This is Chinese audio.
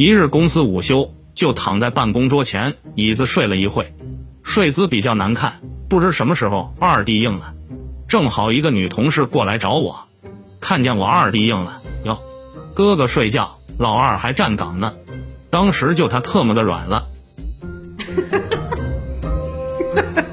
一日公司午休就躺在办公桌前椅子睡了一会睡姿比较难看不知什么时候二弟硬了。正好一个女同事过来找我看见我二弟硬了哟哥哥睡觉老二还站岗呢当时就他特么的软了。